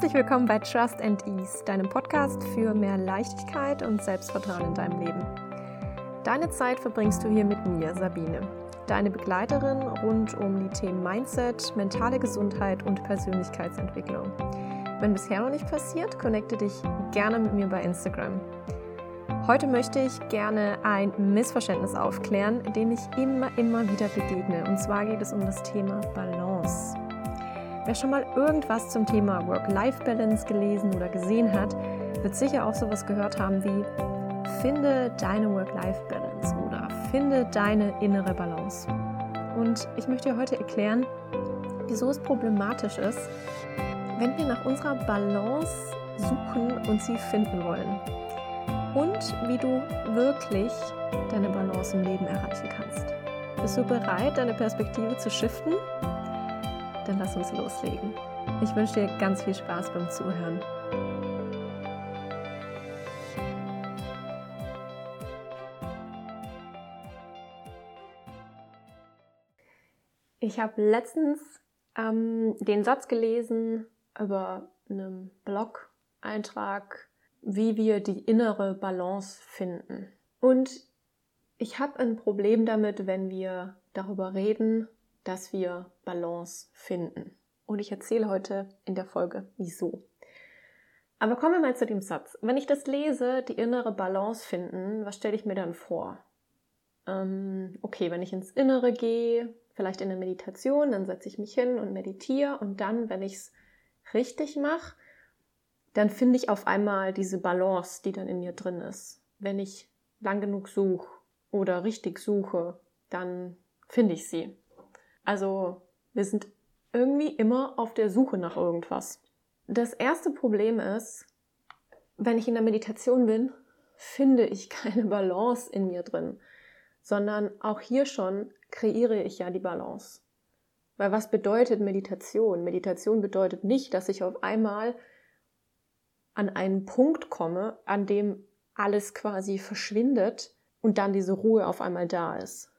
Herzlich willkommen bei Trust and Ease, deinem Podcast für mehr Leichtigkeit und Selbstvertrauen in deinem Leben. Deine Zeit verbringst du hier mit mir, Sabine, deine Begleiterin rund um die Themen Mindset, mentale Gesundheit und Persönlichkeitsentwicklung. Wenn bisher noch nicht passiert, connecte dich gerne mit mir bei Instagram. Heute möchte ich gerne ein Missverständnis aufklären, dem ich immer, immer wieder begegne. Und zwar geht es um das Thema Balance. Wer schon mal irgendwas zum Thema Work-Life-Balance gelesen oder gesehen hat, wird sicher auch sowas gehört haben wie Finde deine Work-Life-Balance oder Finde deine innere Balance. Und ich möchte dir heute erklären, wieso es problematisch ist, wenn wir nach unserer Balance suchen und sie finden wollen. Und wie du wirklich deine Balance im Leben erreichen kannst. Bist du bereit, deine Perspektive zu shiften? Dann lass uns loslegen. Ich wünsche dir ganz viel Spaß beim Zuhören. Ich habe letztens ähm, den Satz gelesen über einen Blog-Eintrag, wie wir die innere Balance finden. Und ich habe ein Problem damit, wenn wir darüber reden, dass wir Balance finden. Und ich erzähle heute in der Folge, wieso. Aber kommen wir mal zu dem Satz. Wenn ich das lese, die innere Balance finden, was stelle ich mir dann vor? Ähm, okay, wenn ich ins Innere gehe, vielleicht in der Meditation, dann setze ich mich hin und meditiere und dann, wenn ich es richtig mache, dann finde ich auf einmal diese Balance, die dann in mir drin ist. Wenn ich lang genug suche oder richtig suche, dann finde ich sie. Also wir sind irgendwie immer auf der Suche nach irgendwas. Das erste Problem ist, wenn ich in der Meditation bin, finde ich keine Balance in mir drin, sondern auch hier schon kreiere ich ja die Balance. Weil was bedeutet Meditation? Meditation bedeutet nicht, dass ich auf einmal an einen Punkt komme, an dem alles quasi verschwindet und dann diese Ruhe auf einmal da ist,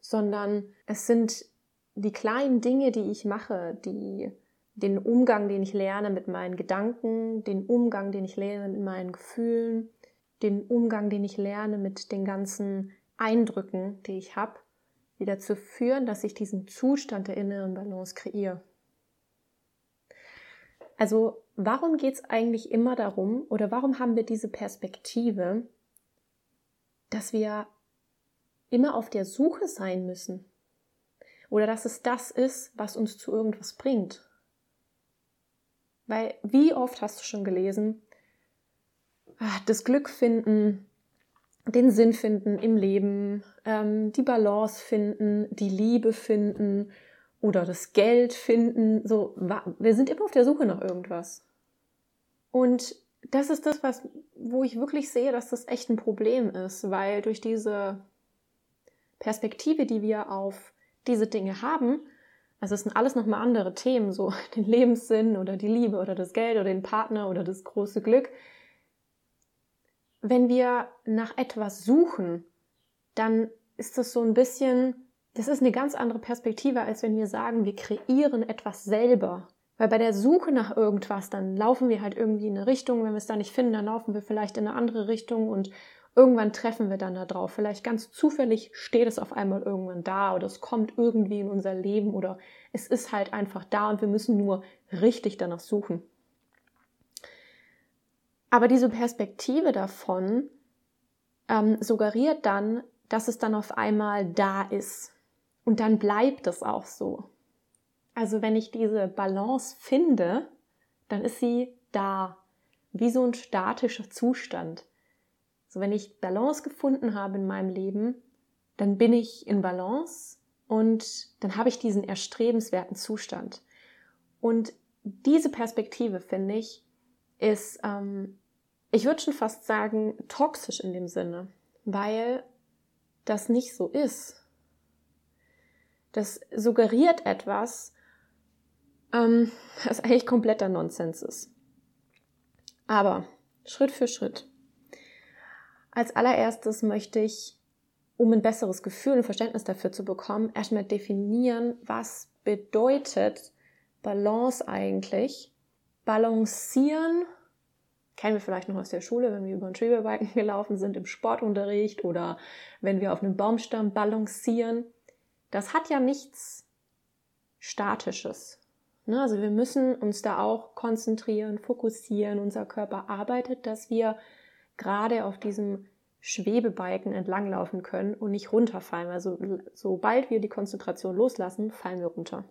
sondern es sind die kleinen Dinge, die ich mache, die, den Umgang, den ich lerne mit meinen Gedanken, den Umgang, den ich lerne mit meinen Gefühlen, den Umgang, den ich lerne mit den ganzen Eindrücken, die ich habe, die dazu führen, dass ich diesen Zustand der inneren Balance kreiere. Also warum geht es eigentlich immer darum oder warum haben wir diese Perspektive, dass wir immer auf der Suche sein müssen? Oder dass es das ist, was uns zu irgendwas bringt. Weil wie oft hast du schon gelesen, ah, das Glück finden, den Sinn finden im Leben, ähm, die Balance finden, die Liebe finden oder das Geld finden. So, wir sind immer auf der Suche nach irgendwas. Und das ist das, was, wo ich wirklich sehe, dass das echt ein Problem ist, weil durch diese Perspektive, die wir auf diese Dinge haben, also es sind alles nochmal andere Themen, so den Lebenssinn oder die Liebe oder das Geld oder den Partner oder das große Glück. Wenn wir nach etwas suchen, dann ist das so ein bisschen, das ist eine ganz andere Perspektive, als wenn wir sagen, wir kreieren etwas selber. Weil bei der Suche nach irgendwas, dann laufen wir halt irgendwie in eine Richtung, wenn wir es da nicht finden, dann laufen wir vielleicht in eine andere Richtung und Irgendwann treffen wir dann da drauf. Vielleicht ganz zufällig steht es auf einmal irgendwann da oder es kommt irgendwie in unser Leben oder es ist halt einfach da und wir müssen nur richtig danach suchen. Aber diese Perspektive davon ähm, suggeriert dann, dass es dann auf einmal da ist. Und dann bleibt es auch so. Also wenn ich diese Balance finde, dann ist sie da, wie so ein statischer Zustand. So, wenn ich Balance gefunden habe in meinem Leben, dann bin ich in Balance und dann habe ich diesen erstrebenswerten Zustand. Und diese Perspektive, finde ich, ist, ähm, ich würde schon fast sagen, toxisch in dem Sinne, weil das nicht so ist. Das suggeriert etwas, ähm, das eigentlich kompletter Nonsens ist. Aber Schritt für Schritt als allererstes möchte ich, um ein besseres Gefühl und Verständnis dafür zu bekommen, erstmal definieren, was bedeutet Balance eigentlich Balancieren kennen wir vielleicht noch aus der Schule, wenn wir über einen Schwebebalken gelaufen sind im Sportunterricht oder wenn wir auf einem Baumstamm balancieren. Das hat ja nichts Statisches. Ne? Also wir müssen uns da auch konzentrieren, fokussieren. Unser Körper arbeitet, dass wir gerade auf diesem Schwebebalken entlanglaufen können und nicht runterfallen. Also sobald wir die Konzentration loslassen, fallen wir runter.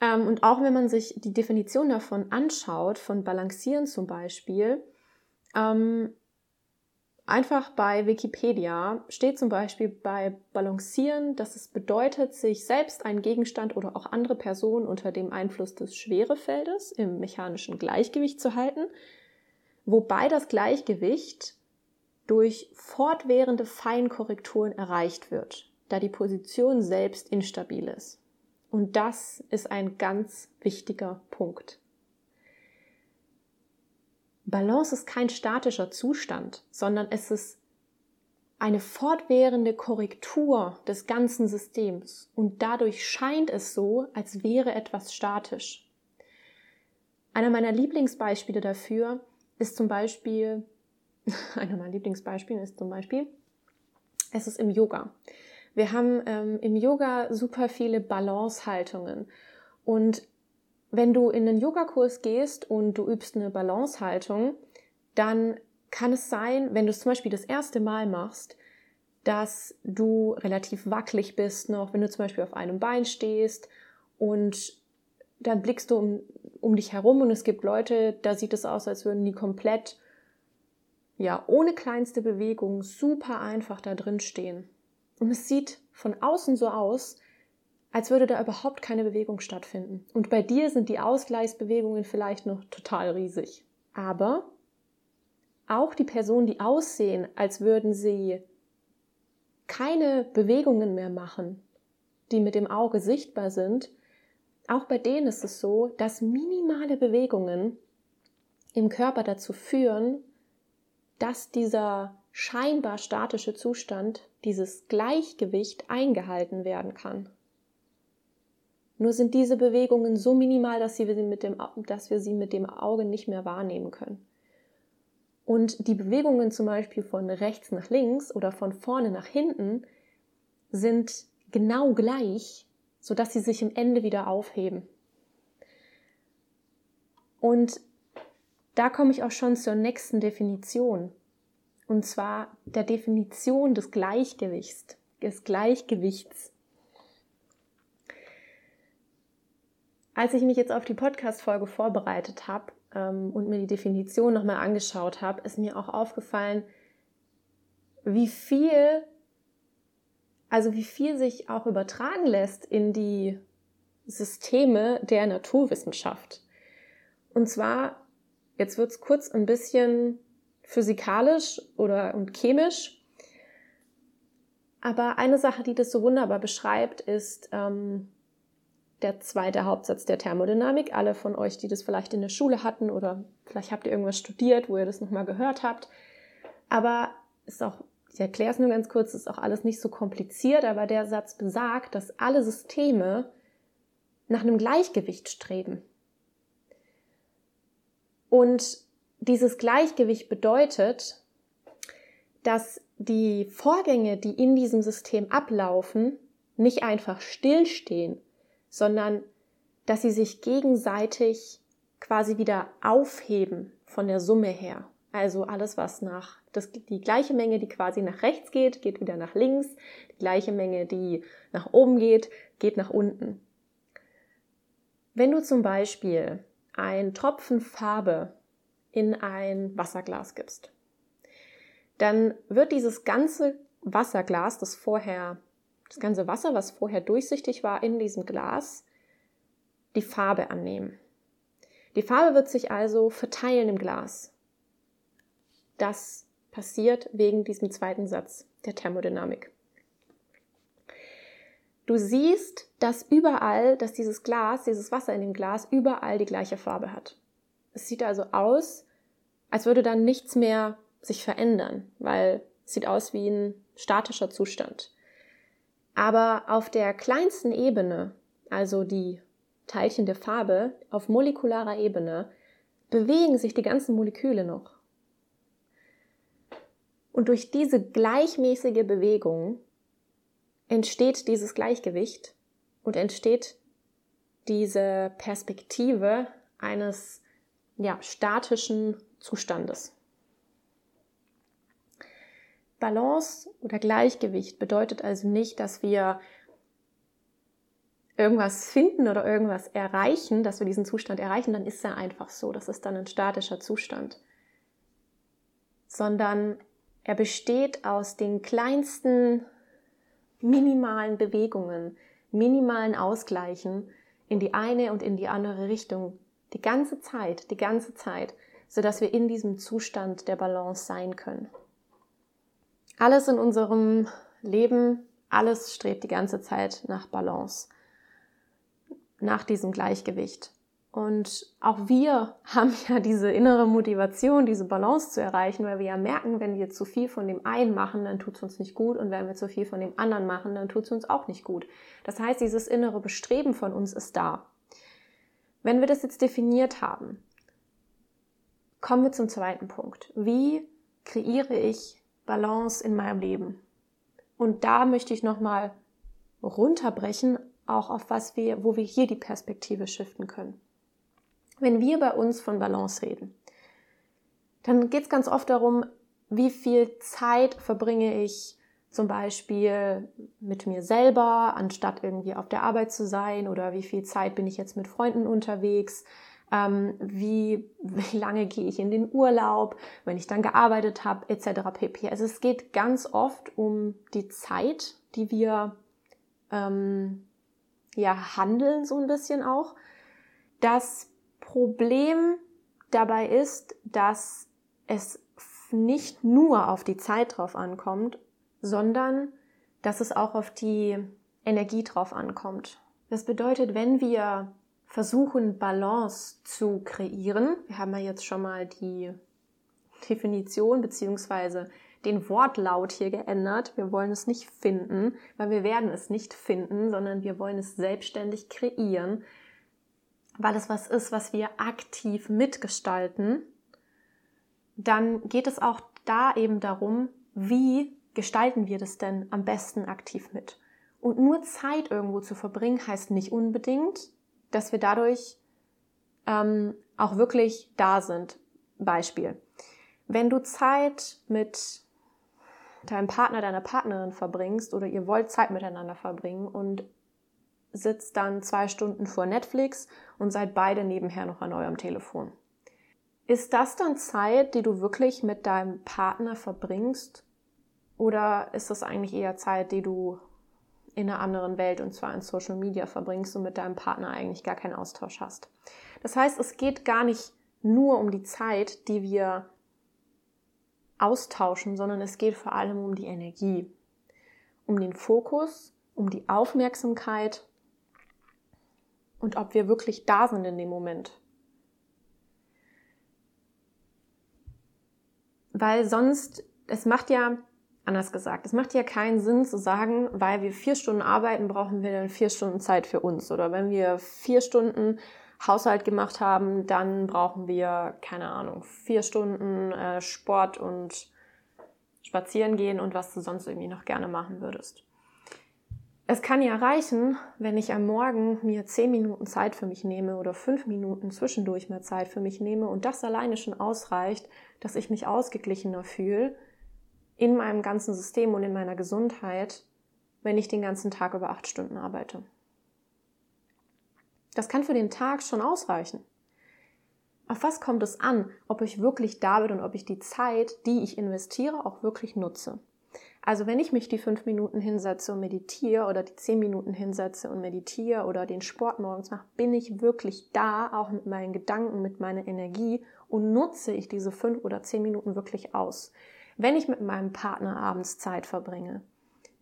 Ähm, und auch wenn man sich die Definition davon anschaut, von Balancieren zum Beispiel, ähm, einfach bei Wikipedia steht zum Beispiel bei Balancieren, dass es bedeutet, sich selbst einen Gegenstand oder auch andere Personen unter dem Einfluss des Schwerefeldes im mechanischen Gleichgewicht zu halten, wobei das Gleichgewicht durch fortwährende Feinkorrekturen erreicht wird, da die Position selbst instabil ist. Und das ist ein ganz wichtiger Punkt. Balance ist kein statischer Zustand, sondern es ist eine fortwährende Korrektur des ganzen Systems und dadurch scheint es so, als wäre etwas statisch. Einer meiner Lieblingsbeispiele dafür ist zum Beispiel, einer meiner Lieblingsbeispiele ist zum Beispiel, es ist im Yoga. Wir haben ähm, im Yoga super viele Balancehaltungen. Und wenn du in einen Yogakurs gehst und du übst eine Balancehaltung, dann kann es sein, wenn du es zum Beispiel das erste Mal machst, dass du relativ wackelig bist noch, wenn du zum Beispiel auf einem Bein stehst und dann blickst du um, um dich herum und es gibt Leute, da sieht es aus, als würden die komplett, ja, ohne kleinste Bewegung super einfach da drin stehen. Und es sieht von außen so aus, als würde da überhaupt keine Bewegung stattfinden. Und bei dir sind die Ausgleichsbewegungen vielleicht noch total riesig. Aber auch die Personen, die aussehen, als würden sie keine Bewegungen mehr machen, die mit dem Auge sichtbar sind, auch bei denen ist es so, dass minimale Bewegungen im Körper dazu führen, dass dieser scheinbar statische Zustand, dieses Gleichgewicht eingehalten werden kann. Nur sind diese Bewegungen so minimal, dass, sie mit dem, dass wir sie mit dem Auge nicht mehr wahrnehmen können. Und die Bewegungen zum Beispiel von rechts nach links oder von vorne nach hinten sind genau gleich, sodass sie sich im Ende wieder aufheben. Und da komme ich auch schon zur nächsten Definition. Und zwar der Definition des Gleichgewichts, des Gleichgewichts. Als ich mich jetzt auf die Podcast-Folge vorbereitet habe ähm, und mir die Definition nochmal angeschaut habe, ist mir auch aufgefallen, wie viel, also wie viel sich auch übertragen lässt in die Systeme der Naturwissenschaft. Und zwar, jetzt wird's kurz ein bisschen physikalisch oder und chemisch. Aber eine Sache, die das so wunderbar beschreibt, ist ähm, der zweite Hauptsatz der Thermodynamik. Alle von euch, die das vielleicht in der Schule hatten oder vielleicht habt ihr irgendwas studiert, wo ihr das nochmal gehört habt. Aber ist auch, ich erkläre es nur ganz kurz, ist auch alles nicht so kompliziert, aber der Satz besagt, dass alle Systeme nach einem Gleichgewicht streben. Und dieses Gleichgewicht bedeutet, dass die Vorgänge, die in diesem System ablaufen, nicht einfach stillstehen, sondern dass sie sich gegenseitig quasi wieder aufheben von der Summe her. Also alles, was nach, das, die gleiche Menge, die quasi nach rechts geht, geht wieder nach links. Die gleiche Menge, die nach oben geht, geht nach unten. Wenn du zum Beispiel ein Tropfen Farbe in ein Wasserglas gibst. Dann wird dieses ganze Wasserglas, das vorher, das ganze Wasser, was vorher durchsichtig war in diesem Glas, die Farbe annehmen. Die Farbe wird sich also verteilen im Glas. Das passiert wegen diesem zweiten Satz der Thermodynamik. Du siehst, dass überall, dass dieses Glas, dieses Wasser in dem Glas überall die gleiche Farbe hat. Es sieht also aus, als würde dann nichts mehr sich verändern, weil es sieht aus wie ein statischer Zustand. Aber auf der kleinsten Ebene, also die Teilchen der Farbe auf molekularer Ebene bewegen sich die ganzen Moleküle noch. Und durch diese gleichmäßige Bewegung entsteht dieses Gleichgewicht und entsteht diese Perspektive eines ja, statischen Zustandes. Balance oder Gleichgewicht bedeutet also nicht, dass wir irgendwas finden oder irgendwas erreichen, dass wir diesen Zustand erreichen, dann ist er einfach so. Das ist dann ein statischer Zustand. Sondern er besteht aus den kleinsten minimalen Bewegungen, minimalen Ausgleichen in die eine und in die andere Richtung. Die ganze Zeit, die ganze Zeit, sodass wir in diesem Zustand der Balance sein können. Alles in unserem Leben, alles strebt die ganze Zeit nach Balance nach diesem Gleichgewicht. Und auch wir haben ja diese innere Motivation, diese Balance zu erreichen, weil wir ja merken, wenn wir zu viel von dem einen machen, dann tut es uns nicht gut und wenn wir zu viel von dem anderen machen, dann tut es uns auch nicht gut. Das heißt, dieses innere Bestreben von uns ist da. Wenn wir das jetzt definiert haben, kommen wir zum zweiten Punkt. Wie kreiere ich Balance in meinem Leben? Und da möchte ich nochmal runterbrechen auch auf was wir, wo wir hier die Perspektive shiften können. Wenn wir bei uns von Balance reden, dann geht es ganz oft darum, wie viel Zeit verbringe ich zum Beispiel mit mir selber, anstatt irgendwie auf der Arbeit zu sein oder wie viel Zeit bin ich jetzt mit Freunden unterwegs, ähm, wie, wie lange gehe ich in den Urlaub, wenn ich dann gearbeitet habe, etc. pp. Also es geht ganz oft um die Zeit, die wir ähm, ja, handeln so ein bisschen auch. Das Problem dabei ist, dass es nicht nur auf die Zeit drauf ankommt, sondern dass es auch auf die Energie drauf ankommt. Das bedeutet, wenn wir versuchen, Balance zu kreieren, wir haben ja jetzt schon mal die Definition beziehungsweise den Wortlaut hier geändert. Wir wollen es nicht finden, weil wir werden es nicht finden, sondern wir wollen es selbstständig kreieren, weil es was ist, was wir aktiv mitgestalten. Dann geht es auch da eben darum, wie gestalten wir das denn am besten aktiv mit. Und nur Zeit irgendwo zu verbringen heißt nicht unbedingt, dass wir dadurch ähm, auch wirklich da sind. Beispiel. Wenn du Zeit mit deinem Partner, deiner Partnerin verbringst oder ihr wollt Zeit miteinander verbringen und sitzt dann zwei Stunden vor Netflix und seid beide nebenher noch an eurem Telefon. Ist das dann Zeit, die du wirklich mit deinem Partner verbringst? Oder ist das eigentlich eher Zeit, die du in einer anderen Welt und zwar in Social Media verbringst und mit deinem Partner eigentlich gar keinen Austausch hast? Das heißt, es geht gar nicht nur um die Zeit, die wir austauschen, sondern es geht vor allem um die Energie, um den Fokus, um die Aufmerksamkeit und ob wir wirklich da sind in dem Moment. Weil sonst, es macht ja, anders gesagt, es macht ja keinen Sinn zu sagen, weil wir vier Stunden arbeiten, brauchen wir dann vier Stunden Zeit für uns. Oder wenn wir vier Stunden Haushalt gemacht haben, dann brauchen wir, keine Ahnung, vier Stunden äh, Sport und spazieren gehen und was du sonst irgendwie noch gerne machen würdest. Es kann ja reichen, wenn ich am Morgen mir zehn Minuten Zeit für mich nehme oder fünf Minuten zwischendurch mehr Zeit für mich nehme und das alleine schon ausreicht, dass ich mich ausgeglichener fühle in meinem ganzen System und in meiner Gesundheit, wenn ich den ganzen Tag über acht Stunden arbeite. Das kann für den Tag schon ausreichen. Auf was kommt es an, ob ich wirklich da bin und ob ich die Zeit, die ich investiere, auch wirklich nutze? Also wenn ich mich die fünf Minuten hinsetze und meditiere oder die zehn Minuten hinsetze und meditiere oder den Sport morgens mache, bin ich wirklich da, auch mit meinen Gedanken, mit meiner Energie und nutze ich diese fünf oder zehn Minuten wirklich aus. Wenn ich mit meinem Partner abends Zeit verbringe,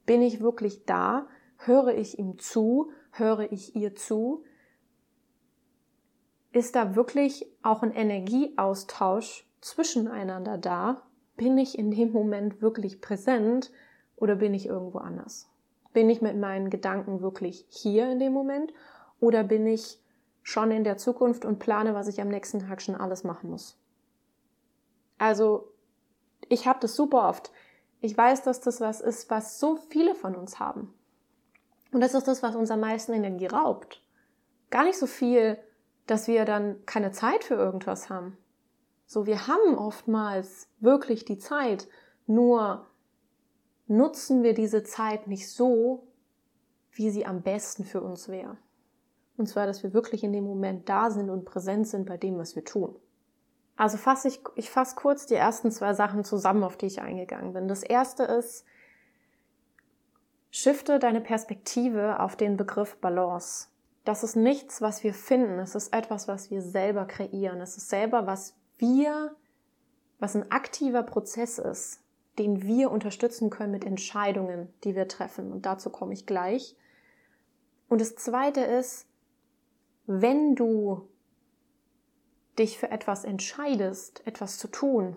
bin ich wirklich da, höre ich ihm zu, höre ich ihr zu, ist da wirklich auch ein Energieaustausch zwischeneinander da? Bin ich in dem Moment wirklich präsent oder bin ich irgendwo anders? Bin ich mit meinen Gedanken wirklich hier in dem Moment oder bin ich schon in der Zukunft und plane, was ich am nächsten Tag schon alles machen muss. Also, ich habe das super oft. Ich weiß, dass das was ist, was so viele von uns haben. Und das ist das, was uns am meisten Energie raubt. Gar nicht so viel, dass wir dann keine Zeit für irgendwas haben. So, wir haben oftmals wirklich die Zeit, nur nutzen wir diese Zeit nicht so, wie sie am besten für uns wäre. Und zwar, dass wir wirklich in dem Moment da sind und präsent sind bei dem, was wir tun. Also fasse ich, ich fasse kurz die ersten zwei Sachen zusammen, auf die ich eingegangen bin. Das erste ist, shifte deine Perspektive auf den Begriff Balance. Das ist nichts, was wir finden. Es ist etwas, was wir selber kreieren. Es ist selber, was wir, was ein aktiver Prozess ist, den wir unterstützen können mit Entscheidungen, die wir treffen. Und dazu komme ich gleich. Und das zweite ist, wenn du dich für etwas entscheidest, etwas zu tun,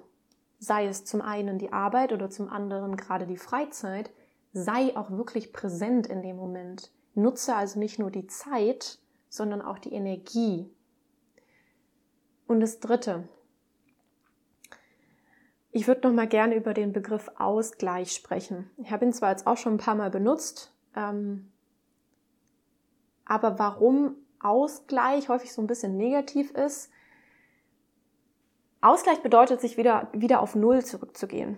sei es zum einen die Arbeit oder zum anderen gerade die Freizeit, sei auch wirklich präsent in dem Moment. Nutze also nicht nur die Zeit, sondern auch die Energie. Und das Dritte. Ich würde noch mal gerne über den Begriff Ausgleich sprechen. Ich habe ihn zwar jetzt auch schon ein paar Mal benutzt, ähm, aber warum Ausgleich häufig so ein bisschen negativ ist. Ausgleich bedeutet, sich wieder, wieder auf Null zurückzugehen.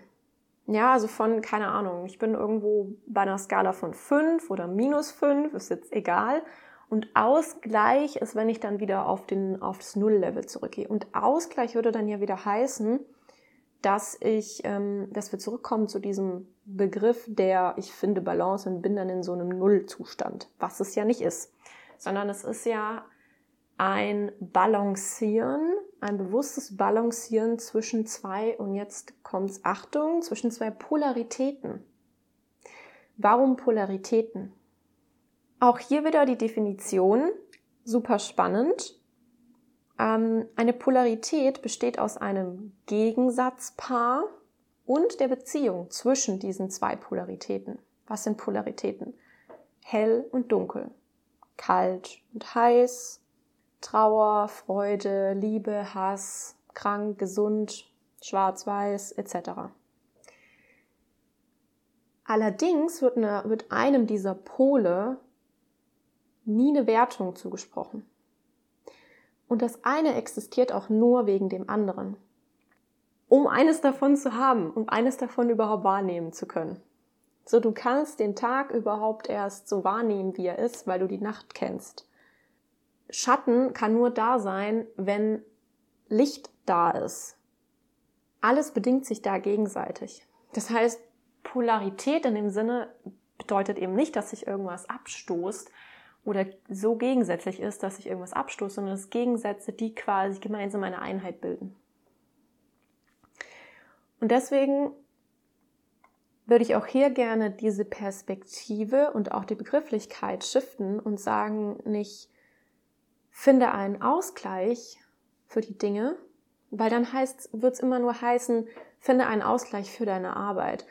Ja, also von, keine Ahnung, ich bin irgendwo bei einer Skala von 5 oder minus 5, ist jetzt egal. Und Ausgleich ist, wenn ich dann wieder auf, den, auf das Null-Level zurückgehe. Und Ausgleich würde dann ja wieder heißen, dass ich, ähm, dass wir zurückkommen zu diesem Begriff der, ich finde Balance und bin dann in so einem Nullzustand, was es ja nicht ist sondern es ist ja ein Balancieren, ein bewusstes Balancieren zwischen zwei, und jetzt kommt's Achtung, zwischen zwei Polaritäten. Warum Polaritäten? Auch hier wieder die Definition, super spannend. Ähm, eine Polarität besteht aus einem Gegensatzpaar und der Beziehung zwischen diesen zwei Polaritäten. Was sind Polaritäten? Hell und dunkel kalt und heiß, Trauer, Freude, Liebe, Hass, krank, gesund, schwarz-weiß etc. Allerdings wird, eine, wird einem dieser Pole nie eine Wertung zugesprochen. Und das eine existiert auch nur wegen dem anderen. Um eines davon zu haben, um eines davon überhaupt wahrnehmen zu können. So, du kannst den Tag überhaupt erst so wahrnehmen, wie er ist, weil du die Nacht kennst. Schatten kann nur da sein, wenn Licht da ist. Alles bedingt sich da gegenseitig. Das heißt, Polarität in dem Sinne bedeutet eben nicht, dass sich irgendwas abstoßt oder so gegensätzlich ist, dass sich irgendwas abstoßt, sondern es Gegensätze, die quasi gemeinsam eine Einheit bilden. Und deswegen würde ich auch hier gerne diese Perspektive und auch die Begrifflichkeit shiften und sagen, nicht finde einen Ausgleich für die Dinge, weil dann heißt, wird es immer nur heißen, finde einen Ausgleich für deine Arbeit.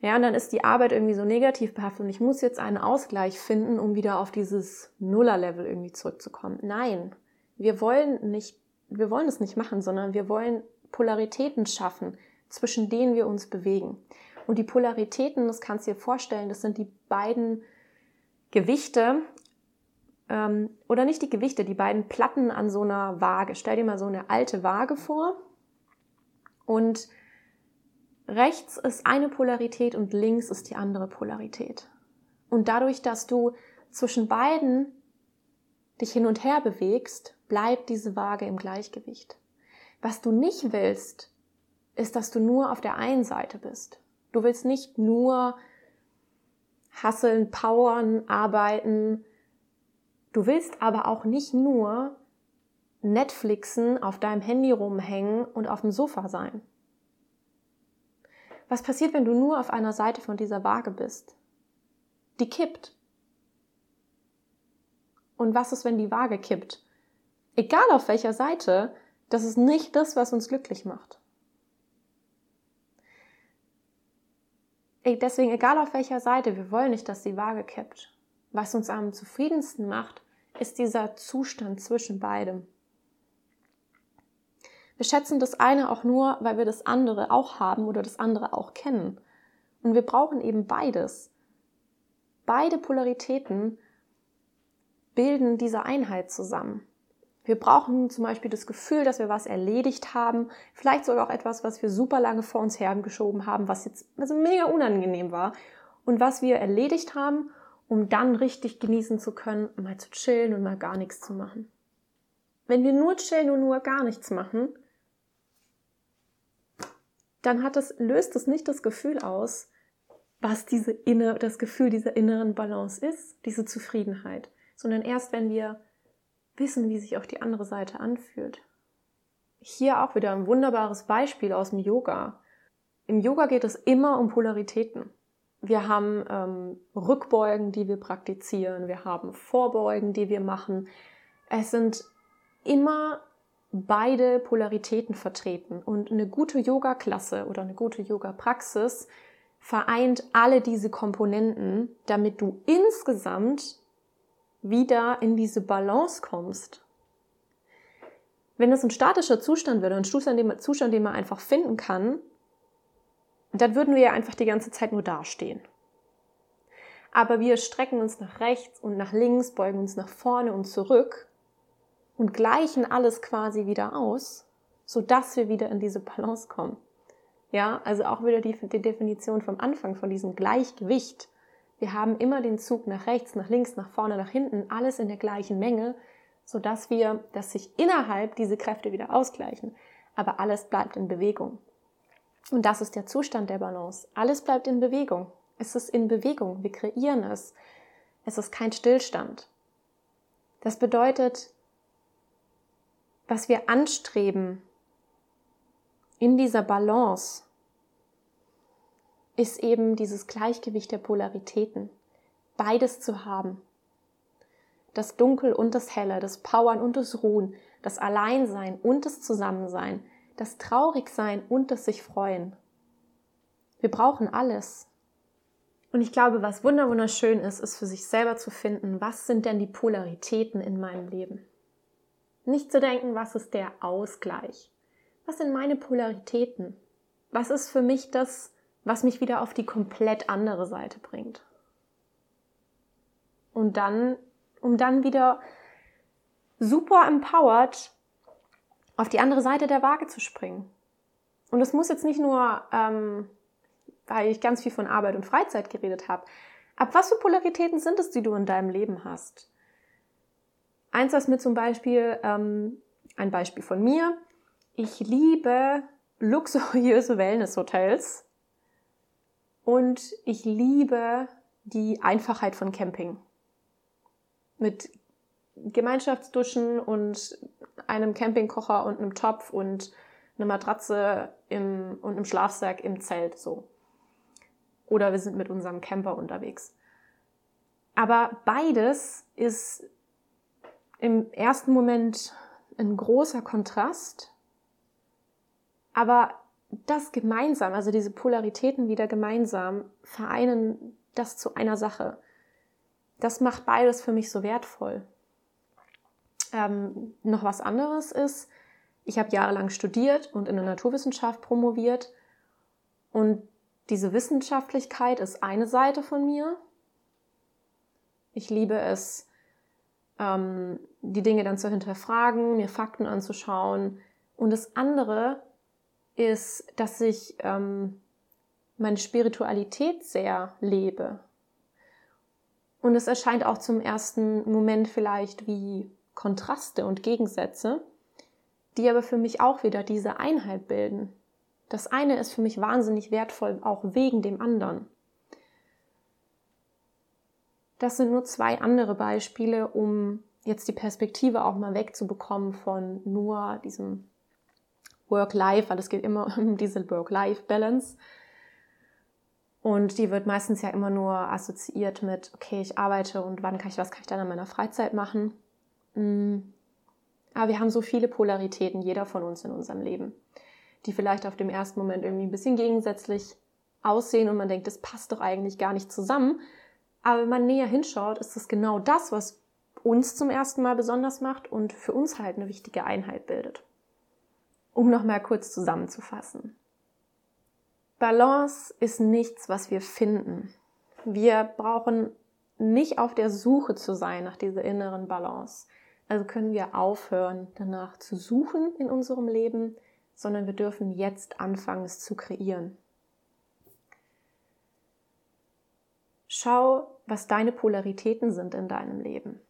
Ja, und dann ist die Arbeit irgendwie so negativ behaftet und ich muss jetzt einen Ausgleich finden, um wieder auf dieses Nuller-Level irgendwie zurückzukommen. Nein, wir wollen nicht, wir wollen es nicht machen, sondern wir wollen Polaritäten schaffen, zwischen denen wir uns bewegen. Und die Polaritäten, das kannst du dir vorstellen, das sind die beiden Gewichte, ähm, oder nicht die Gewichte, die beiden Platten an so einer Waage. Stell dir mal so eine alte Waage vor. Und rechts ist eine Polarität und links ist die andere Polarität. Und dadurch, dass du zwischen beiden dich hin und her bewegst, bleibt diese Waage im Gleichgewicht. Was du nicht willst, ist, dass du nur auf der einen Seite bist. Du willst nicht nur hasseln, powern, arbeiten. Du willst aber auch nicht nur Netflixen, auf deinem Handy rumhängen und auf dem Sofa sein. Was passiert, wenn du nur auf einer Seite von dieser Waage bist? Die kippt. Und was ist, wenn die Waage kippt? Egal auf welcher Seite, das ist nicht das, was uns glücklich macht. Deswegen, egal auf welcher Seite, wir wollen nicht, dass die Waage kippt. Was uns am zufriedensten macht, ist dieser Zustand zwischen beidem. Wir schätzen das eine auch nur, weil wir das andere auch haben oder das andere auch kennen. Und wir brauchen eben beides. Beide Polaritäten bilden diese Einheit zusammen. Wir brauchen zum Beispiel das Gefühl, dass wir was erledigt haben, vielleicht sogar auch etwas, was wir super lange vor uns hergeschoben haben, was jetzt also mega unangenehm war und was wir erledigt haben, um dann richtig genießen zu können, mal zu chillen und mal gar nichts zu machen. Wenn wir nur chillen und nur gar nichts machen, dann hat es, löst es nicht das Gefühl aus, was diese inner, das Gefühl dieser inneren Balance ist, diese Zufriedenheit, sondern erst wenn wir wissen, wie sich auch die andere Seite anfühlt. Hier auch wieder ein wunderbares Beispiel aus dem Yoga. Im Yoga geht es immer um Polaritäten. Wir haben ähm, Rückbeugen, die wir praktizieren, wir haben Vorbeugen, die wir machen. Es sind immer beide Polaritäten vertreten. Und eine gute Yoga-Klasse oder eine gute Yoga-Praxis vereint alle diese Komponenten, damit du insgesamt wieder in diese Balance kommst. Wenn es ein statischer Zustand wäre, ein Zustand, den man, Zustand, den man einfach finden kann, dann würden wir ja einfach die ganze Zeit nur dastehen. Aber wir strecken uns nach rechts und nach links, beugen uns nach vorne und zurück und gleichen alles quasi wieder aus, so dass wir wieder in diese Balance kommen. Ja, also auch wieder die, die Definition vom Anfang von diesem Gleichgewicht. Wir haben immer den Zug nach rechts, nach links, nach vorne, nach hinten, alles in der gleichen Menge, so dass wir, dass sich innerhalb diese Kräfte wieder ausgleichen. Aber alles bleibt in Bewegung. Und das ist der Zustand der Balance. Alles bleibt in Bewegung. Es ist in Bewegung. Wir kreieren es. Es ist kein Stillstand. Das bedeutet, was wir anstreben in dieser Balance, ist eben dieses Gleichgewicht der Polaritäten. Beides zu haben. Das Dunkel und das Helle, das Powern und das Ruhen, das Alleinsein und das Zusammensein, das Traurigsein und das sich freuen. Wir brauchen alles. Und ich glaube, was wunderschön ist, ist für sich selber zu finden, was sind denn die Polaritäten in meinem Leben? Nicht zu denken, was ist der Ausgleich? Was sind meine Polaritäten? Was ist für mich das, was mich wieder auf die komplett andere Seite bringt? Und dann, um dann wieder super empowered auf die andere Seite der Waage zu springen. Und es muss jetzt nicht nur, ähm, weil ich ganz viel von Arbeit und Freizeit geredet habe, ab was für Polaritäten sind es, die du in deinem Leben hast? Eins, was mir zum Beispiel, ähm, ein Beispiel von mir, ich liebe luxuriöse Wellnesshotels und ich liebe die Einfachheit von Camping. Mit Gemeinschaftsduschen und einem Campingkocher und einem Topf und eine Matratze im, und einem Schlafsack im Zelt so. Oder wir sind mit unserem Camper unterwegs. Aber beides ist im ersten Moment ein großer Kontrast, aber das gemeinsam, also diese Polaritäten wieder gemeinsam vereinen das zu einer Sache. Das macht beides für mich so wertvoll. Ähm, noch was anderes ist, ich habe jahrelang studiert und in der Naturwissenschaft promoviert und diese Wissenschaftlichkeit ist eine Seite von mir. Ich liebe es, ähm, die Dinge dann zu hinterfragen, mir Fakten anzuschauen. Und das andere ist, dass ich ähm, meine Spiritualität sehr lebe. Und es erscheint auch zum ersten Moment vielleicht wie Kontraste und Gegensätze, die aber für mich auch wieder diese Einheit bilden. Das eine ist für mich wahnsinnig wertvoll, auch wegen dem anderen. Das sind nur zwei andere Beispiele, um jetzt die Perspektive auch mal wegzubekommen von nur diesem Work-Life, weil es geht immer um diese Work-Life-Balance. Und die wird meistens ja immer nur assoziiert mit, okay, ich arbeite und wann kann ich, was kann ich dann in meiner Freizeit machen? Mm. Aber wir haben so viele Polaritäten, jeder von uns in unserem Leben, die vielleicht auf dem ersten Moment irgendwie ein bisschen gegensätzlich aussehen und man denkt, das passt doch eigentlich gar nicht zusammen. Aber wenn man näher hinschaut, ist es genau das, was uns zum ersten Mal besonders macht und für uns halt eine wichtige Einheit bildet. Um nochmal kurz zusammenzufassen. Balance ist nichts, was wir finden. Wir brauchen nicht auf der Suche zu sein nach dieser inneren Balance. Also können wir aufhören, danach zu suchen in unserem Leben, sondern wir dürfen jetzt anfangen, es zu kreieren. Schau, was deine Polaritäten sind in deinem Leben.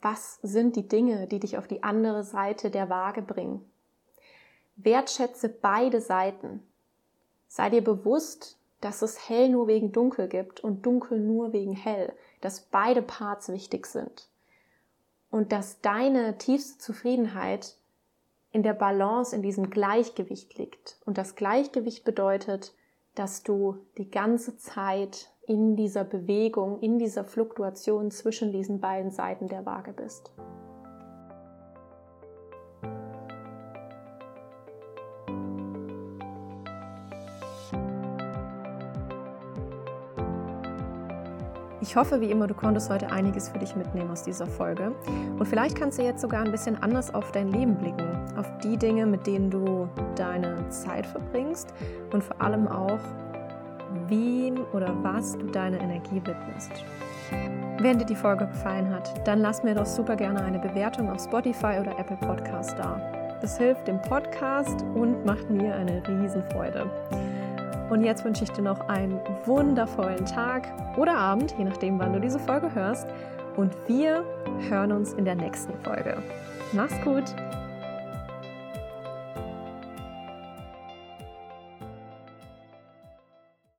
Was sind die Dinge, die dich auf die andere Seite der Waage bringen? Wertschätze beide Seiten. Sei dir bewusst, dass es hell nur wegen dunkel gibt und dunkel nur wegen hell, dass beide Parts wichtig sind. Und dass deine tiefste Zufriedenheit in der Balance, in diesem Gleichgewicht liegt. Und das Gleichgewicht bedeutet, dass du die ganze Zeit in dieser Bewegung, in dieser Fluktuation zwischen diesen beiden Seiten der Waage bist. Ich hoffe, wie immer, du konntest heute einiges für dich mitnehmen aus dieser Folge. Und vielleicht kannst du jetzt sogar ein bisschen anders auf dein Leben blicken, auf die Dinge, mit denen du deine Zeit verbringst und vor allem auch, wem oder was du deine Energie widmest. Wenn dir die Folge gefallen hat, dann lass mir doch super gerne eine Bewertung auf Spotify oder Apple Podcast da. Das hilft dem Podcast und macht mir eine Riesenfreude. Und jetzt wünsche ich dir noch einen wundervollen Tag oder Abend, je nachdem, wann du diese Folge hörst. Und wir hören uns in der nächsten Folge. Mach's gut!